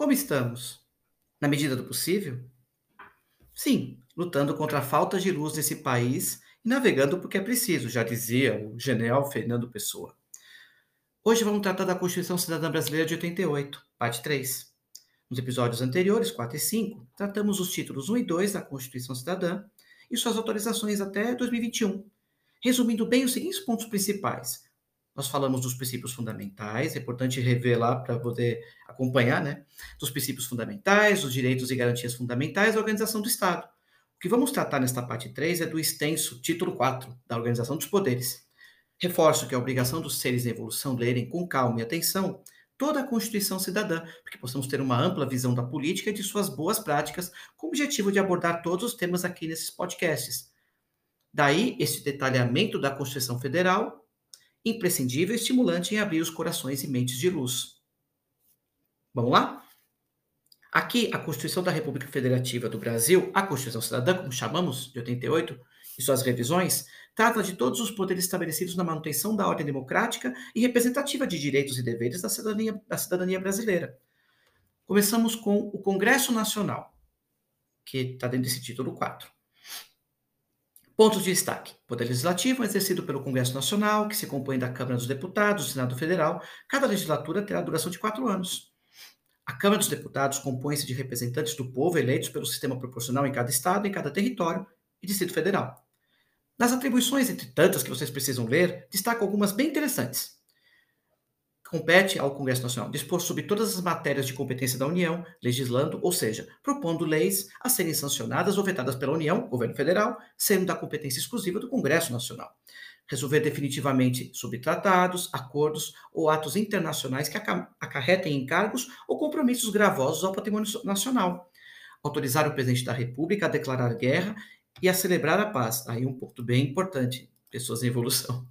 Como estamos? Na medida do possível? Sim, lutando contra a falta de luz nesse país e navegando porque é preciso, já dizia o general Fernando Pessoa. Hoje vamos tratar da Constituição Cidadã Brasileira de 88, parte 3. Nos episódios anteriores, 4 e 5, tratamos os títulos 1 e 2 da Constituição Cidadã e suas autorizações até 2021, resumindo bem os seguintes pontos principais. Nós falamos dos princípios fundamentais, é importante revelar para poder acompanhar, né? Dos princípios fundamentais, dos direitos e garantias fundamentais da organização do Estado. O que vamos tratar nesta parte 3 é do extenso título 4 da Organização dos Poderes. Reforço que é a obrigação dos seres em evolução lerem com calma e atenção toda a Constituição Cidadã, para que possamos ter uma ampla visão da política e de suas boas práticas, com o objetivo de abordar todos os temas aqui nesses podcasts. Daí, esse detalhamento da Constituição Federal imprescindível e estimulante em abrir os corações e mentes de luz. Vamos lá? Aqui, a Constituição da República Federativa do Brasil, a Constituição Cidadã, como chamamos, de 88, e suas revisões, trata de todos os poderes estabelecidos na manutenção da ordem democrática e representativa de direitos e deveres da cidadania, da cidadania brasileira. Começamos com o Congresso Nacional, que está dentro desse título 4. Pontos de destaque: Poder Legislativo exercido pelo Congresso Nacional, que se compõe da Câmara dos Deputados, do Senado Federal. Cada legislatura terá duração de quatro anos. A Câmara dos Deputados compõe-se de representantes do povo eleitos pelo sistema proporcional em cada estado, em cada território e Distrito Federal. Nas atribuições, entre tantas que vocês precisam ler, destaco algumas bem interessantes compete ao Congresso Nacional dispor sobre todas as matérias de competência da União, legislando, ou seja, propondo leis a serem sancionadas ou vetadas pela União, governo federal, sendo da competência exclusiva do Congresso Nacional. Resolver definitivamente sobre tratados, acordos ou atos internacionais que acarretem encargos ou compromissos gravosos ao patrimônio nacional. Autorizar o presidente da República a declarar guerra e a celebrar a paz. Aí um ponto bem importante, pessoas em evolução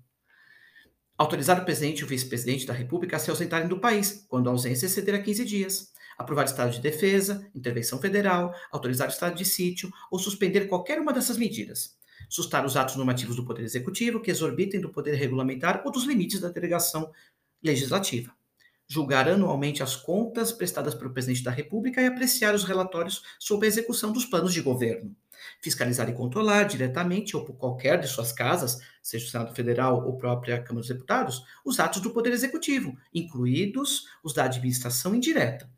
autorizar o presidente e o vice-presidente da República a se ausentarem do país, quando a ausência exceder a 15 dias, aprovar estado de defesa, intervenção federal, autorizar o estado de sítio ou suspender qualquer uma dessas medidas, sustar os atos normativos do Poder Executivo que exorbitem do poder regulamentar ou dos limites da delegação legislativa, julgar anualmente as contas prestadas pelo presidente da República e apreciar os relatórios sobre a execução dos planos de governo fiscalizar e controlar diretamente ou por qualquer de suas casas, seja o Senado Federal ou própria Câmara dos Deputados, os atos do Poder Executivo, incluídos os da administração indireta.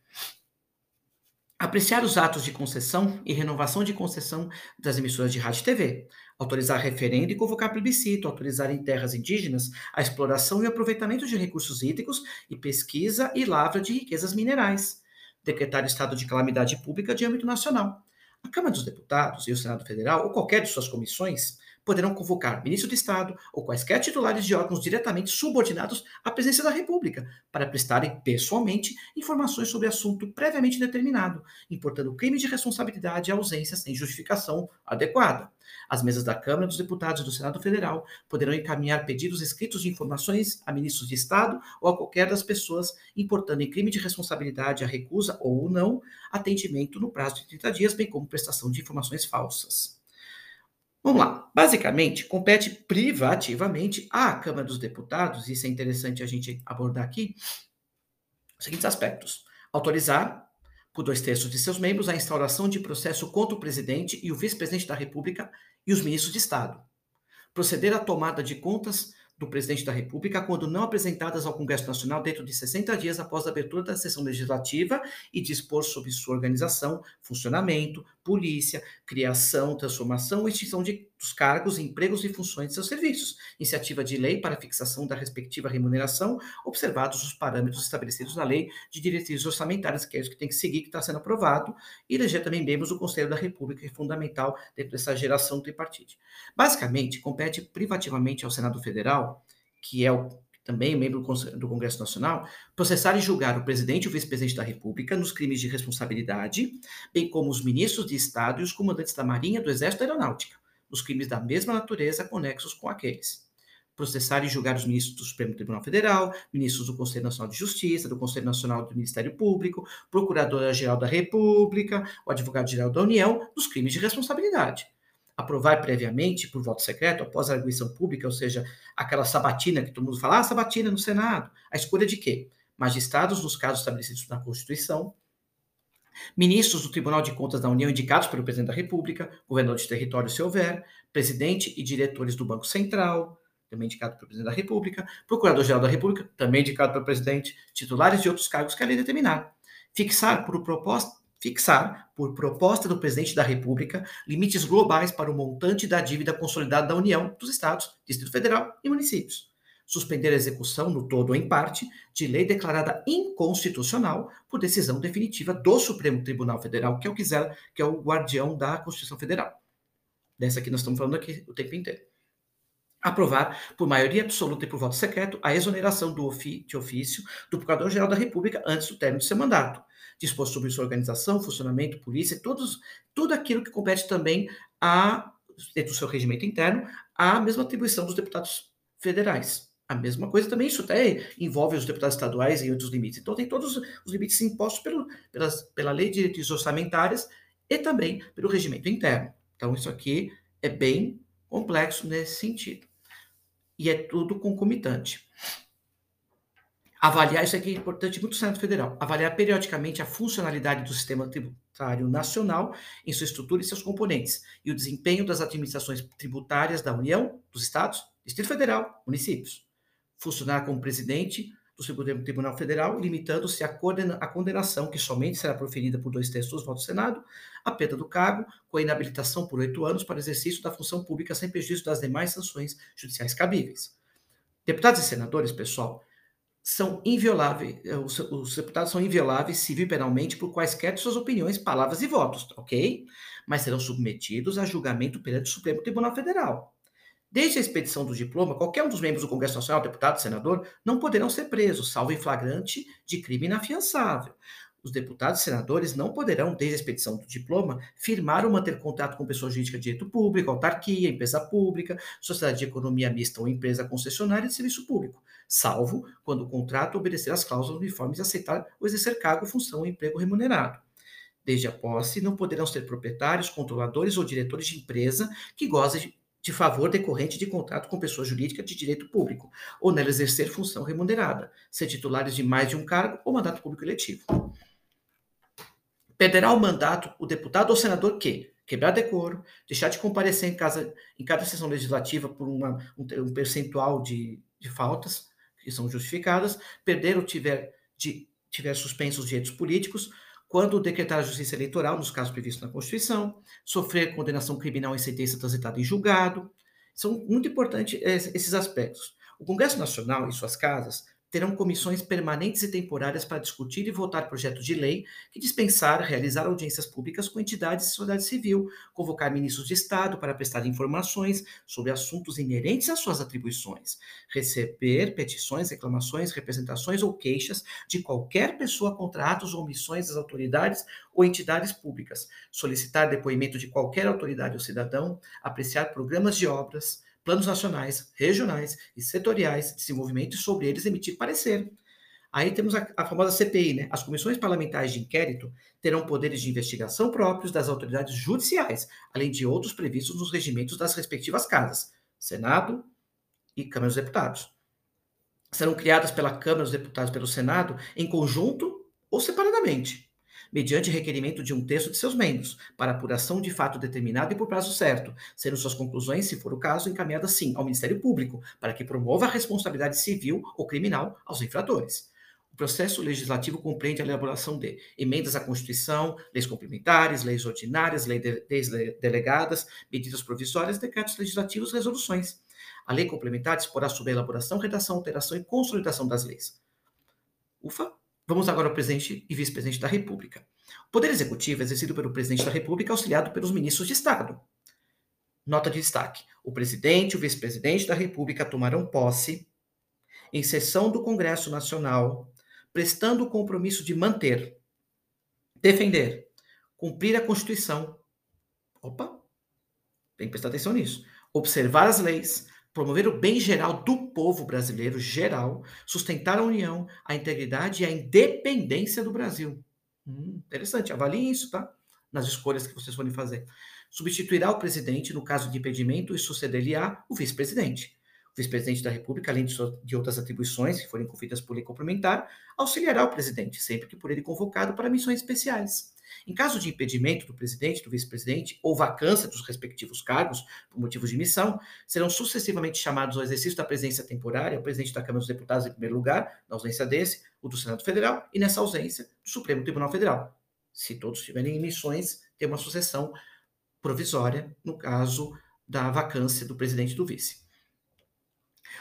Apreciar os atos de concessão e renovação de concessão das emissoras de rádio e TV, autorizar referendo e convocar plebiscito, autorizar em terras indígenas a exploração e aproveitamento de recursos hídricos e pesquisa e lavra de riquezas minerais, decretar estado de calamidade pública de âmbito nacional, a Câmara dos Deputados e o Senado Federal, ou qualquer de suas comissões, poderão convocar ministro de Estado ou quaisquer titulares de órgãos diretamente subordinados à presidência da República para prestarem pessoalmente informações sobre assunto previamente determinado, importando crime de responsabilidade e ausência sem justificação adequada. As mesas da Câmara dos Deputados e do Senado Federal poderão encaminhar pedidos escritos de informações a ministros de Estado ou a qualquer das pessoas importando em crime de responsabilidade a recusa ou não atendimento no prazo de 30 dias, bem como prestação de informações falsas. Vamos lá. Basicamente, compete privativamente à Câmara dos Deputados, isso é interessante a gente abordar aqui, os seguintes aspectos: autorizar, por dois terços de seus membros, a instauração de processo contra o presidente e o vice-presidente da República e os ministros de Estado. Proceder à tomada de contas do presidente da República quando não apresentadas ao Congresso Nacional dentro de 60 dias após a abertura da sessão legislativa e dispor sobre sua organização, funcionamento, polícia, criação, transformação e extinção de, dos cargos, empregos e funções de seus serviços, iniciativa de lei para fixação da respectiva remuneração, observados os parâmetros estabelecidos na lei de diretrizes orçamentárias, que é isso que tem que seguir, que está sendo aprovado, e eleger também membros do Conselho da República, que é fundamental dentro dessa geração tripartite. Basicamente, compete privativamente ao Senado Federal, que é o também membro do Congresso Nacional, processar e julgar o presidente e o vice-presidente da República nos crimes de responsabilidade, bem como os ministros de Estado e os comandantes da Marinha, do Exército e da Aeronáutica, nos crimes da mesma natureza conexos com aqueles. Processar e julgar os ministros do Supremo Tribunal Federal, ministros do Conselho Nacional de Justiça, do Conselho Nacional do Ministério Público, Procuradora-Geral da República, o Advogado-Geral da União, nos crimes de responsabilidade aprovar previamente por voto secreto, após a arguição pública, ou seja, aquela sabatina que todo mundo fala, ah, sabatina no Senado. A escolha de quê? Magistrados nos casos estabelecidos na Constituição, ministros do Tribunal de Contas da União indicados pelo presidente da República, governador de território se houver, presidente e diretores do Banco Central, também indicado pelo presidente da República, procurador-geral da República, também indicado pelo presidente, titulares de outros cargos que a lei determinar. Fixar por proposta fixar, por proposta do presidente da República, limites globais para o montante da dívida consolidada da União, dos Estados, Distrito Federal e municípios. Suspender a execução, no todo ou em parte, de lei declarada inconstitucional por decisão definitiva do Supremo Tribunal Federal, que é o quiser, que é o guardião da Constituição Federal. Dessa que nós estamos falando aqui o tempo inteiro aprovar, por maioria absoluta e por voto secreto, a exoneração do ofi de ofício do Procurador-Geral da República antes do término de seu mandato, dispor sobre sua organização, funcionamento, polícia, todos, tudo aquilo que compete também a, dentro do seu regimento interno, a mesma atribuição dos deputados federais. A mesma coisa também, isso até envolve os deputados estaduais e outros limites. Então, tem todos os limites impostos pelo, pelas, pela lei de diretrizes orçamentárias e também pelo regimento interno. Então, isso aqui é bem complexo nesse sentido. E é tudo concomitante. Avaliar, isso aqui é importante muito no Senado Federal, avaliar periodicamente a funcionalidade do sistema tributário nacional em sua estrutura e seus componentes, e o desempenho das administrações tributárias da União, dos Estados, Distrito Federal, municípios. Funcionar como presidente do Supremo Tribunal Federal, limitando-se à condenação, que somente será proferida por dois terços dos votos do Senado, a perda do cargo, com a inabilitação por oito anos para exercício da função pública sem prejuízo das demais sanções judiciais cabíveis. Deputados e senadores, pessoal, são invioláveis, eh, os, os, deputados são invioláveis civil e penalmente por quaisquer de suas opiniões, palavras e votos, ok? Mas serão submetidos a julgamento perante o Supremo Tribunal Federal. Desde a expedição do diploma, qualquer um dos membros do Congresso Nacional, deputado, senador, não poderão ser presos, salvo em flagrante de crime inafiançável os deputados e senadores não poderão, desde a expedição do diploma, firmar ou manter contato com pessoa jurídica de direito público, autarquia, empresa pública, sociedade de economia mista ou empresa concessionária de serviço público, salvo quando o contrato obedecer às cláusulas uniformes e aceitar ou exercer cargo, função ou emprego remunerado. Desde a posse, não poderão ser proprietários, controladores ou diretores de empresa que gozem de de favor decorrente de contrato com pessoa jurídica de direito público, ou nela exercer função remunerada, ser titulares de mais de um cargo ou mandato público eletivo. Perderá o mandato o deputado ou senador que quebrar decoro, deixar de comparecer em, casa, em cada sessão legislativa por uma, um, percentual de, de faltas que são justificadas, perder ou tiver, de, tiver suspensos os direitos políticos, quando decretar a justiça eleitoral, nos casos previstos na Constituição, sofrer condenação criminal em sentença transitada em julgado. São muito importantes esses aspectos. O Congresso Nacional e suas casas terão comissões permanentes e temporárias para discutir e votar projetos de lei que dispensar realizar audiências públicas com entidades de sociedade civil, convocar ministros de Estado para prestar informações sobre assuntos inerentes às suas atribuições, receber petições, reclamações, representações ou queixas de qualquer pessoa contra atos ou omissões das autoridades ou entidades públicas, solicitar depoimento de qualquer autoridade ou cidadão, apreciar programas de obras, planos nacionais, regionais e setoriais de desenvolvimento e sobre eles emitir parecer. Aí temos a, a, famosa CPI, né? As comissões parlamentares de inquérito terão poderes de investigação próprios das autoridades judiciais, além de outros previstos nos regimentos das respectivas casas, Senado e Câmara dos Deputados. Serão criadas pela Câmara dos Deputados e pelo Senado em conjunto ou separadamente. Mediante requerimento de um terço de seus membros, para apuração de fato determinado e por prazo certo, sendo suas conclusões, se for o caso, encaminhadas sim ao Ministério Público, para que promova a responsabilidade civil ou criminal aos infratores. O processo legislativo compreende a elaboração de emendas à Constituição, leis complementares, leis ordinárias, leis delegadas, medidas provisórias, decretos legislativos, resoluções. A lei complementar disporá sobre a elaboração, redação, alteração e consolidação das leis. Ufa! Vamos agora ao presidente e vice-presidente da República. O poder executivo é exercido pelo presidente da República, auxiliado pelos ministros de Estado. Nota de destaque: o presidente e o vice-presidente da República tomarão posse em sessão do Congresso Nacional, prestando o compromisso de manter, defender, cumprir a Constituição. Opa! Tem que prestar atenção nisso. Observar as leis, promover o bem geral do povo brasileiro geral, sustentar a união, a integridade e a independência do Brasil. Hum, interessante, avaliem isso, tá? Nas escolhas que vocês forem fazer. Substituirá o presidente no caso de impedimento e suceder-lhe-á o vice-presidente. O vice-presidente da República, além de outras atribuições que forem conferidas por lei complementar, auxiliará o presidente, sempre que por ele convocado para missões especiais. Em caso de impedimento do presidente, do vice-presidente ou vacância dos respectivos cargos por motivos de missão, serão sucessivamente chamados ao exercício da presidência temporária o presidente da Câmara dos Deputados em primeiro lugar, na ausência desse, o do Senado Federal e, nessa ausência, do Supremo Tribunal Federal. Se todos tiverem missões, tem uma sucessão provisória, no caso da vacância do presidente e do vice.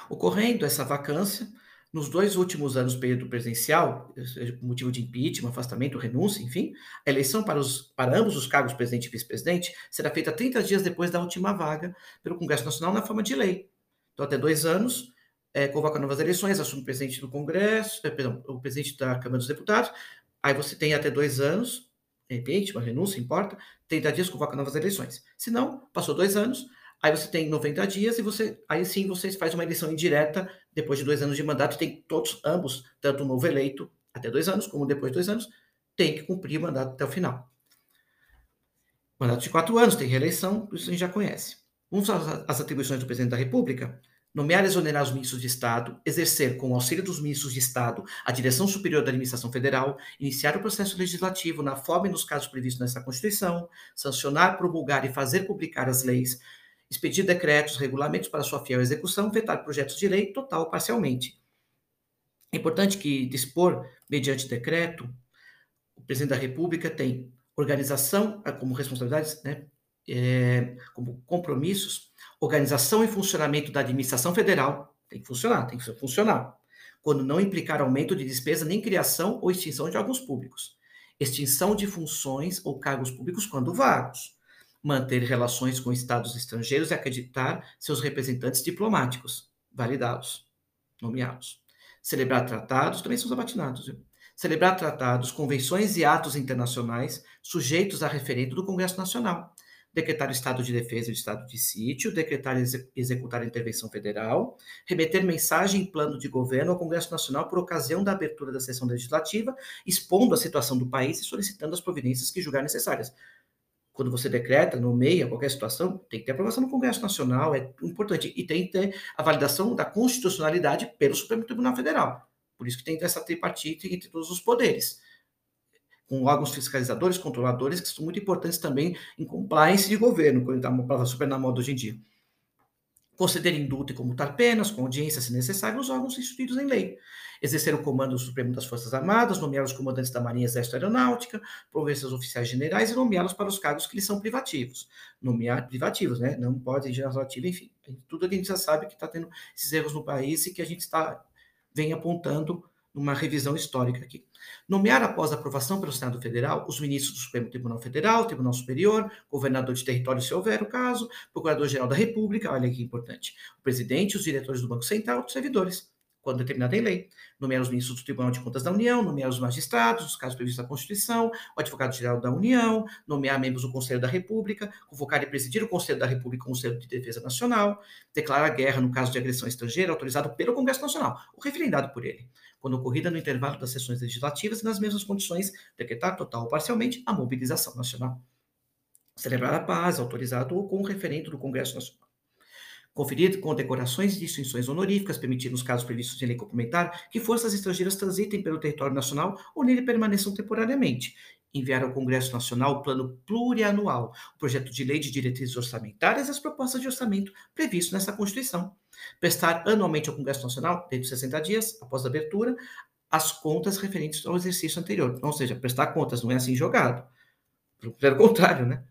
Ocorrendo essa vacância, nos dois últimos anos do período presidencial, motivo de impeachment, afastamento, renúncia, enfim, a eleição para, os, para ambos os cargos, presidente e vice-presidente, será feita 30 dias depois da última vaga pelo Congresso Nacional na forma de lei. Então, até dois anos, é, convoca novas eleições, assume o presidente do Congresso, é, perdão, o presidente da Câmara dos Deputados, aí você tem até dois anos, impeachment, renúncia, importa, 30 dias, convoca novas eleições. Se não, passou dois anos, Aí você tem 90 dias e você, aí sim você faz uma eleição indireta depois de dois anos de mandato. Tem todos, ambos, tanto o novo eleito até dois anos, como depois de dois anos, tem que cumprir o mandato até o final. Mandato de quatro anos, tem reeleição, isso a gente já conhece. Vamos às atribuições do presidente da República. Nomear e exonerar os ministros de Estado, exercer, com o auxílio dos ministros de Estado, a direção superior da administração federal, iniciar o processo legislativo na forma e nos casos previstos nessa Constituição, sancionar, promulgar e fazer publicar as leis, expedir decretos, regulamentos para sua fiel execução, vetar projetos de lei total ou parcialmente. É importante que dispor, mediante decreto, o presidente da República tem organização eh, como responsabilidades, né, é, como compromissos, organização e funcionamento da administração federal, tem que funcionar, tem que funcionar, quando não implicar aumento de despesa nem criação ou extinção de órgãos públicos, extinção de funções ou cargos públicos quando vagos, manter relações com estados estrangeiros e acreditar seus representantes diplomáticos, validá-los, nomeá-los. Celebrar tratados, também são sabatinados, viu? Celebrar tratados, convenções e atos internacionais sujeitos a referendo do Congresso Nacional. Decretar o estado de defesa e o estado de sítio, decretar e executar a intervenção federal, remeter mensagem e plano de governo ao Congresso Nacional por ocasião da abertura da sessão legislativa, expondo a situação do país e solicitando as providências que julgar necessárias quando você decreta, nomeia qualquer situação, tem que ter aprovação no Congresso Nacional, é importante, e tem que ter a validação da constitucionalidade pelo Supremo Tribunal Federal. Por isso que tem essa tripartite entre todos os poderes, com órgãos fiscalizadores, controladores, que são muito importantes também em compliance de governo, quando está uma palavra super na moda hoje em dia conceder indulto e comutar penas, com audiência, se necessário, nos órgãos instituídos em lei. Exercer o comando supremo das Forças Armadas, nomear os comandantes da Marinha Exército Aeronáutica, prover seus oficiais generais e nomeá-los para os cargos que lhes são privativos. Nomear privativos, né? Não pode gerar relativo, enfim. Tudo a gente já sabe que está tendo esses erros no país e que a gente está, vem apontando numa revisão histórica aqui. Nomear após aprovação pelo Senado Federal os ministros do Supremo Tribunal Federal, Tribunal Superior, governador de território, se houver o caso, Procurador-Geral da República, olha que importante, o presidente, os diretores do Banco Central, os servidores quando determinada em lei, nomear os ministros do Tribunal de Contas da União, nomear os magistrados, nos casos previstos na Constituição, o advogado-geral da União, nomear membros do Conselho da República, convocar e presidir o Conselho da República com o Conselho de Defesa Nacional, declarar guerra no caso de agressão estrangeira autorizado pelo Congresso Nacional, ou referendado por ele, quando ocorrida no intervalo das sessões legislativas e nas mesmas condições, decretar total ou parcialmente a mobilização nacional. Celebrar a paz, autorizado ou com referendo do Congresso Nacional conferir condecorações e distinções honoríficas, permitindo, nos casos previstos em lei complementar, que forças estrangeiras transitem pelo território nacional ou nele permaneçam temporariamente. Enviar ao Congresso Nacional o plano plurianual, o projeto de lei de diretrizes orçamentárias e as propostas de orçamento previsto nessa Constituição. Prestar anualmente ao Congresso Nacional, dentro de 60 dias, após a abertura, as contas referentes ao exercício anterior. Ou seja, prestar contas não é assim jogado. Pelo contrário, né?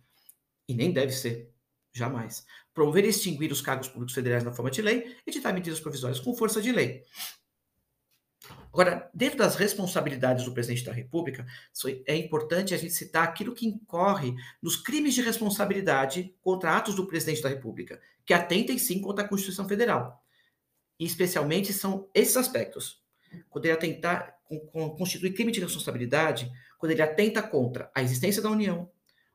E nem deve ser. Jamais. Promover e extinguir os cargos públicos federais na forma de lei, editar medidas provisórias com força de lei. Agora, dentro das responsabilidades do presidente da República, é importante a gente citar aquilo que incorre nos crimes de responsabilidade contra atos do presidente da República, que atentem sim contra a Constituição Federal. E especialmente são esses aspectos. Quando ele atentar, constitui crime de responsabilidade, quando ele atenta contra a existência da União,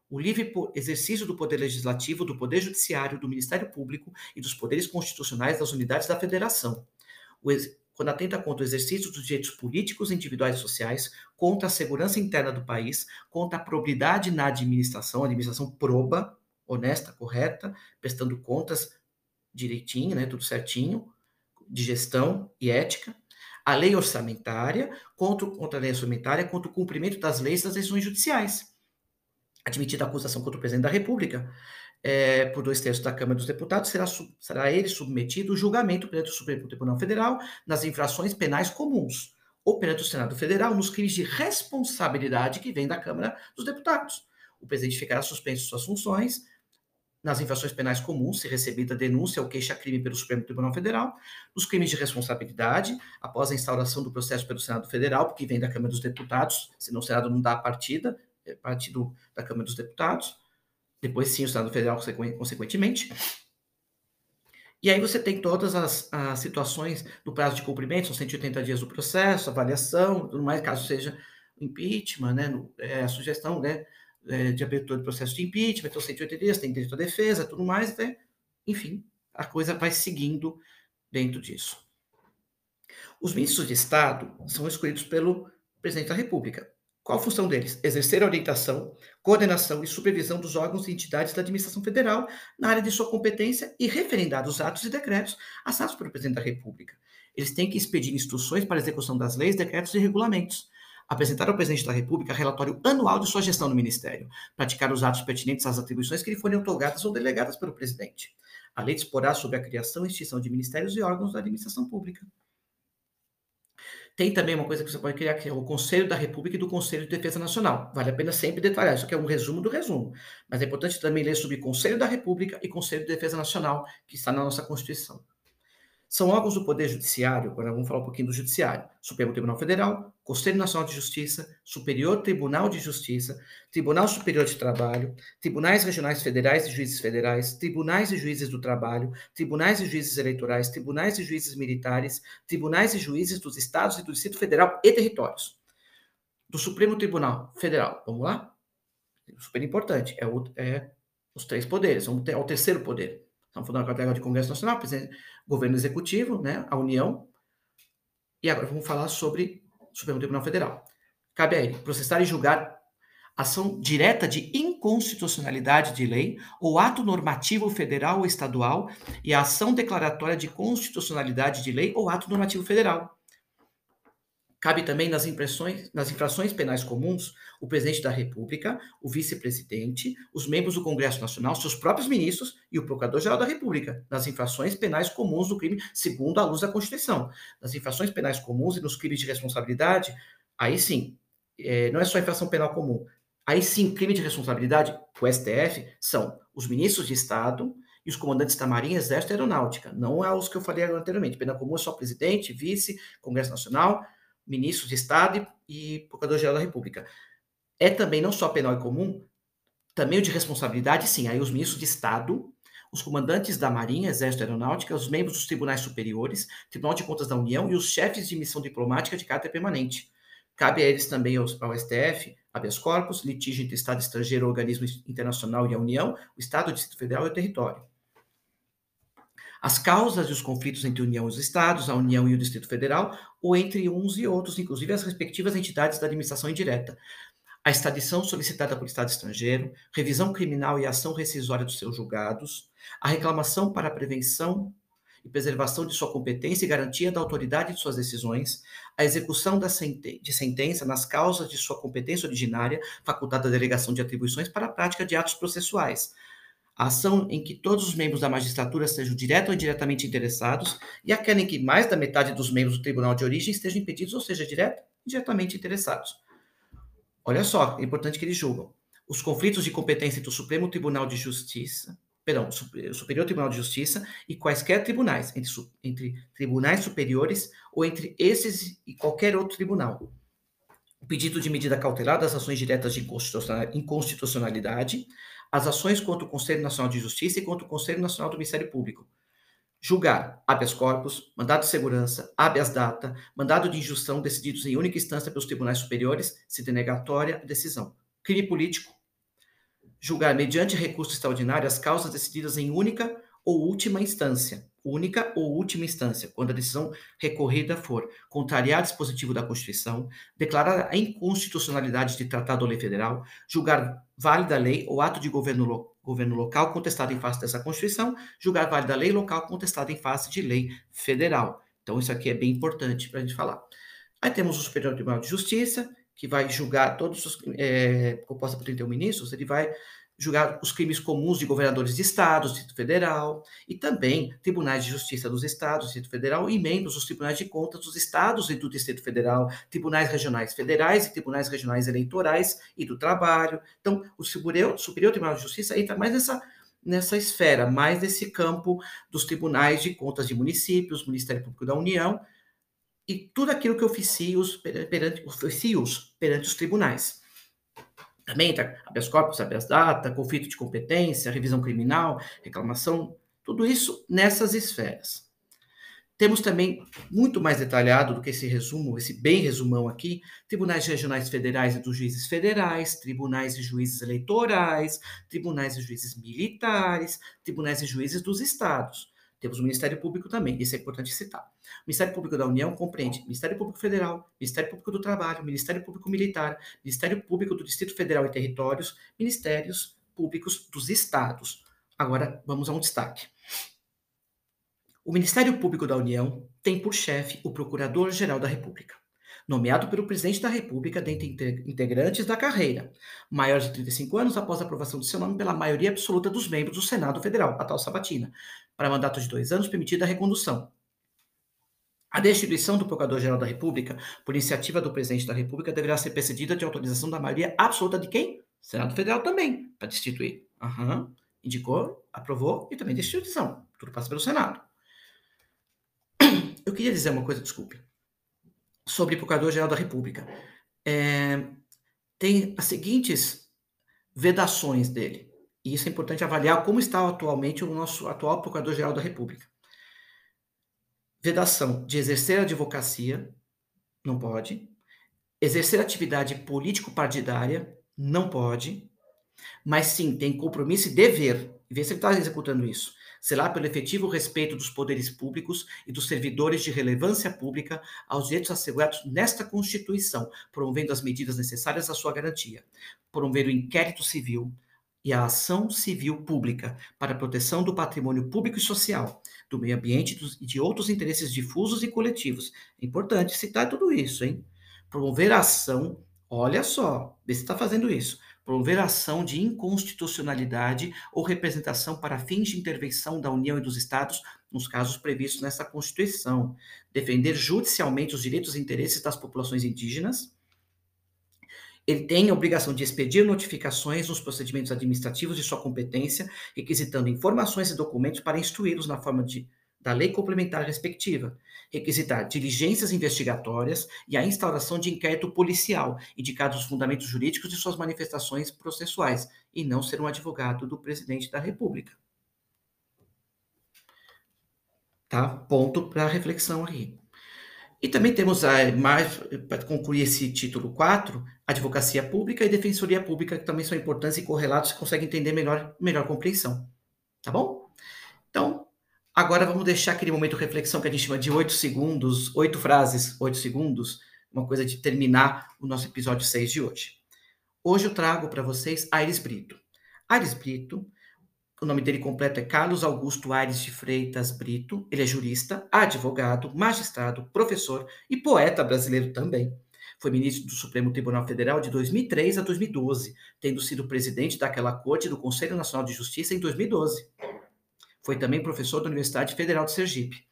o livre exercício do poder legislativo, do poder judiciário, do Ministério Público e dos poderes constitucionais das unidades da federação. Quando atenta contra o exercício dos direitos políticos, individuais e sociais, contra a segurança interna do país, contra a probidade na administração, a administração proba, honesta, correta, prestando contas direitinho, né, tudo certinho, de gestão e ética, a lei orçamentária, contra, contra a lei orçamentária, contra o cumprimento das leis das decisões judiciais admitida a acusação contra o presidente da República, é, por dois terços da Câmara dos Deputados, será, será ele submetido ao julgamento perante o Supremo Tribunal Federal nas infrações penais comuns, ou perante o Senado Federal nos crimes de responsabilidade que vem da Câmara dos Deputados. O presidente ficará suspenso suas funções nas infrações penais comuns, se recebida denúncia ou queixa-crime pelo Supremo Tribunal Federal, nos crimes de responsabilidade, após a instauração do processo pelo Senado Federal, porque vem da Câmara dos Deputados, senão o Senado não dá a partida, é, partido da Câmara dos Deputados, depois sim o Senado Federal, consequentemente. E aí você tem todas as, as situações do prazo de cumprimento, são 180 dias do processo, avaliação, tudo mais, caso seja impeachment, né, no, é, a sugestão né, é, de abertura do processo de impeachment, então 180 dias, tem direito à defesa, tudo mais, né, enfim, a coisa vai seguindo dentro disso. Os ministros de Estado são escolhidos pelo presidente da República. Qual a função deles? Exercer a orientação, coordenação e supervisão dos órgãos e entidades da administração federal na área de sua competência e referendar os atos e decretos assinados pelo presidente da República. Eles têm que expedir instruções para a execução das leis, decretos e regulamentos, apresentar ao presidente da República relatório anual de sua gestão no Ministério, praticar os atos pertinentes às atribuições que lhe forem otorgadas ou delegadas pelo presidente. A lei disporá sobre a criação e extinção de ministérios e órgãos da administração pública. Tem também uma coisa que você pode criar, que é o Conselho da República e do Conselho de Defesa Nacional. Vale a pena sempre detalhar, isso aqui é um resumo do resumo. Mas é importante também ler sobre Conselho da República e Conselho de Defesa Nacional, que está na nossa Constituição. São órgãos do Poder Judiciário, agora vamos falar um pouquinho do Judiciário: Supremo Tribunal Federal, Conselho Nacional de Justiça, Superior Tribunal de Justiça, Tribunal Superior de Trabalho, Tribunais Regionais Federais e Juízes Federais, Tribunais e Juízes do Trabalho, Tribunais e Juízes Eleitorais, Tribunais e Juízes Militares, Tribunais e Juízes dos Estados e do Distrito Federal e Territórios. Do Supremo Tribunal Federal, vamos lá? Super importante, é, o, é os três poderes, é o terceiro poder. Estamos falando agora de Congresso Nacional, governo executivo, né, a União. E agora vamos falar sobre o Supremo Tribunal Federal. Cabe a ele processar e julgar ação direta de inconstitucionalidade de lei ou ato normativo federal ou estadual e a ação declaratória de constitucionalidade de lei ou ato normativo federal. Cabe também nas, impressões, nas infrações penais comuns o presidente da República, o vice-presidente, os membros do Congresso Nacional, seus próprios ministros e o Procurador-Geral da República, nas infrações penais comuns do crime, segundo a luz da Constituição. Nas infrações penais comuns e nos crimes de responsabilidade, aí sim, é, não é só infração penal comum. Aí sim, crime de responsabilidade, o STF, são os ministros de Estado, e os comandantes da Marinha, Exército e Aeronáutica. Não é os que eu falei anteriormente. Pena comum é só presidente, vice, Congresso Nacional, ministros de Estado e Procurador-Geral da República. É também não só penal e comum, também o de responsabilidade, sim. Aí os ministros de Estado, os comandantes da Marinha, Exército e Aeronáutica, os membros dos tribunais superiores, Tribunal de Contas da União e os chefes de missão diplomática de caráter permanente. Cabe a eles também ao, ao STF, habeas corpus, litígio entre Estado estrangeiro, organismo internacional e a União, o Estado, o Distrito Federal e o território as causas e os conflitos entre a União e os Estados, a União e o Distrito Federal, ou entre uns e outros, inclusive as respectivas entidades da administração indireta. a extradição solicitada por Estado estrangeiro, revisão criminal e ação rescisória dos seus julgados, a reclamação para a prevenção e preservação de sua competência e garantia da autoridade de suas decisões, a execução da sente de sentença nas causas de sua competência originária, facultada a delegação de atribuições para a prática de atos processuais, ação em que todos os membros da magistratura sejam direto ou indiretamente interessados e aquela em que mais da metade dos membros do tribunal de origem estejam impedidos, ou seja, direto ou indiretamente interessados. Olha só, é importante que eles julgam. Os conflitos de competência entre o Supremo Tribunal de Justiça, perdão, o Superior Tribunal de Justiça e quaisquer tribunais, entre, entre tribunais superiores ou entre esses e qualquer outro tribunal. O pedido de medida cautelar das ações diretas de inconstitucionalidade, as ações contra o Conselho Nacional de Justiça e contra o Conselho Nacional do Ministério Público. Julgar habeas corpus, mandado de segurança, habeas data, mandado de injunção decididos em única instância pelos tribunais superiores, se denegatória a decisão. Crime político. Julgar mediante recurso extraordinário as causas decididas em única ou última instância única ou última instância, quando a decisão recorrida for contrariar dispositivo da Constituição, declarar a inconstitucionalidade de tratado ou lei federal, julgar válida lei ou ato de governo, lo, governo local contestado em face dessa Constituição, julgar válida lei local contestada em face de lei federal. Então, isso aqui é bem importante para a gente falar. Aí temos o Superior Tribunal de Justiça, que vai julgar todos os, é, composta por 31 ministros, ele vai julgar os crimes comuns de governadores de estados, Distrito Federal, e também tribunais de justiça dos estados, Distrito Federal, e membros dos tribunais de contas dos estados e do Distrito Federal, tribunais regionais federais e tribunais regionais eleitorais e do trabalho. Então, o Superior, Superior Tribunal de Justiça entra mais nessa nessa esfera, mais nesse campo dos tribunais de contas de municípios, Ministério Público da União e tudo aquilo que oficios perante, oficios perante os tribunais. Também entra habeas corpus, habeas data, conflito de competência, revisão criminal, reclamação, tudo isso nessas esferas. Temos também, muito mais detalhado do que esse resumo, esse bem resumão aqui, tribunais regionais federais e dos juízes federais, tribunais e juízes eleitorais, tribunais e juízes militares, tribunais e juízes dos estados. Temos o Ministério Público também, isso é importante citar. O Ministério Público da União compreende Ministério Público Federal, Ministério Público do Trabalho, Ministério Público Militar, Ministério Público do Distrito Federal e Territórios, Ministérios Públicos dos Estados. Agora, vamos a um destaque. O Ministério Público da União tem por chefe o Procurador-Geral da República, nomeado pelo Presidente da República dentre integrantes da carreira, maior de 35 anos após a aprovação do seu nome pela maioria absoluta dos membros do Senado Federal, a tal sabatina, para mandato de dois anos, permitida a recondução. A destituição do Procurador-Geral da República, por iniciativa do Presidente da República, deverá ser precedida de autorização da maioria absoluta de quem? Senado Federal também, para destituir. Uhum. Indicou, aprovou e também destituição. Tudo passa pelo Senado. Eu queria dizer uma coisa, desculpe, sobre Procurador-Geral da República. É, tem as seguintes vedações dele. E isso é importante avaliar como está atualmente o nosso atual Procurador-Geral da República. Vedação de exercer advocacia, não pode. Exercer atividade político-partidária, não pode. Mas sim, tem compromisso e dever. E ver se ele está executando isso. Será pelo efetivo respeito dos poderes públicos e dos servidores de relevância pública aos direitos assegurados nesta Constituição, promovendo as medidas necessárias à sua garantia. Promover o inquérito civil, e a ação civil pública para a proteção do patrimônio público e social, do meio ambiente e de outros interesses difusos e coletivos. É importante citar tudo isso, hein? Promover a ação, olha só, vê se está fazendo isso. Promover ação de inconstitucionalidade ou representação para fins de intervenção da União e dos Estados nos casos previstos nessa Constituição. Defender judicialmente os direitos e interesses das populações indígenas ele tem a obrigação de expedir notificações nos procedimentos administrativos de sua competência, requisitando informações e documentos para instruí-los na forma de, da lei complementar respectiva, requisitar diligências investigatórias e a instauração de inquérito policial, indicados os fundamentos jurídicos de suas manifestações processuais, e não ser um advogado do presidente da República. Tá? Ponto para reflexão aí. E também temos, mais, para concluir esse título 4, advocacia pública e defensoria pública, que também são importantes e correlatos, você consegue entender melhor, melhor compreensão. Tá bom? Então, agora vamos deixar aquele momento de reflexão que a gente chama de oito segundos, oito frases, oito segundos, uma coisa de terminar o nosso episódio 6 de hoje. Hoje eu trago para vocês Aires Brito. Aires Brito, o nome dele completo é Carlos Augusto Aires de Freitas Brito. Ele é jurista, advogado, magistrado, professor e poeta brasileiro também. Foi ministro do Supremo Tribunal Federal de 2003 a 2012, tendo sido presidente daquela corte do Conselho Nacional de Justiça em 2012. Foi também professor da Universidade Federal de Sergipe.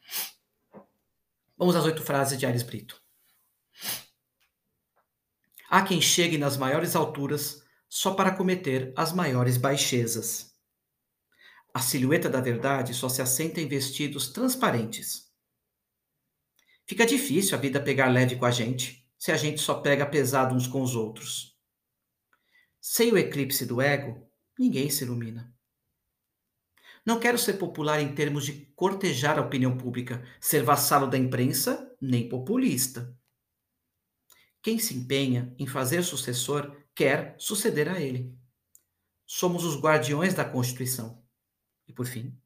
Vamos às oito frases de Aires Brito. Há quem chegue nas maiores alturas só para cometer as maiores baixezas. A silhueta da verdade só se assenta em vestidos transparentes. Fica difícil a vida pegar leve com a gente, se a gente só pega pesado uns com os outros. Sem o eclipse do ego, ninguém se ilumina. Não quero ser popular em termos de cortejar a opinião pública, ser vassalo da imprensa, nem populista. Quem se empenha em fazer sucessor quer suceder a ele. Somos os guardiões da Constituição. E por fim,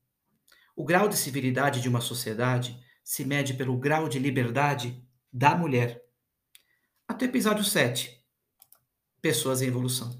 o grau de civilidade de uma sociedade se mede pelo grau de liberdade da mulher. Até o episódio 7. Pessoas em evolução.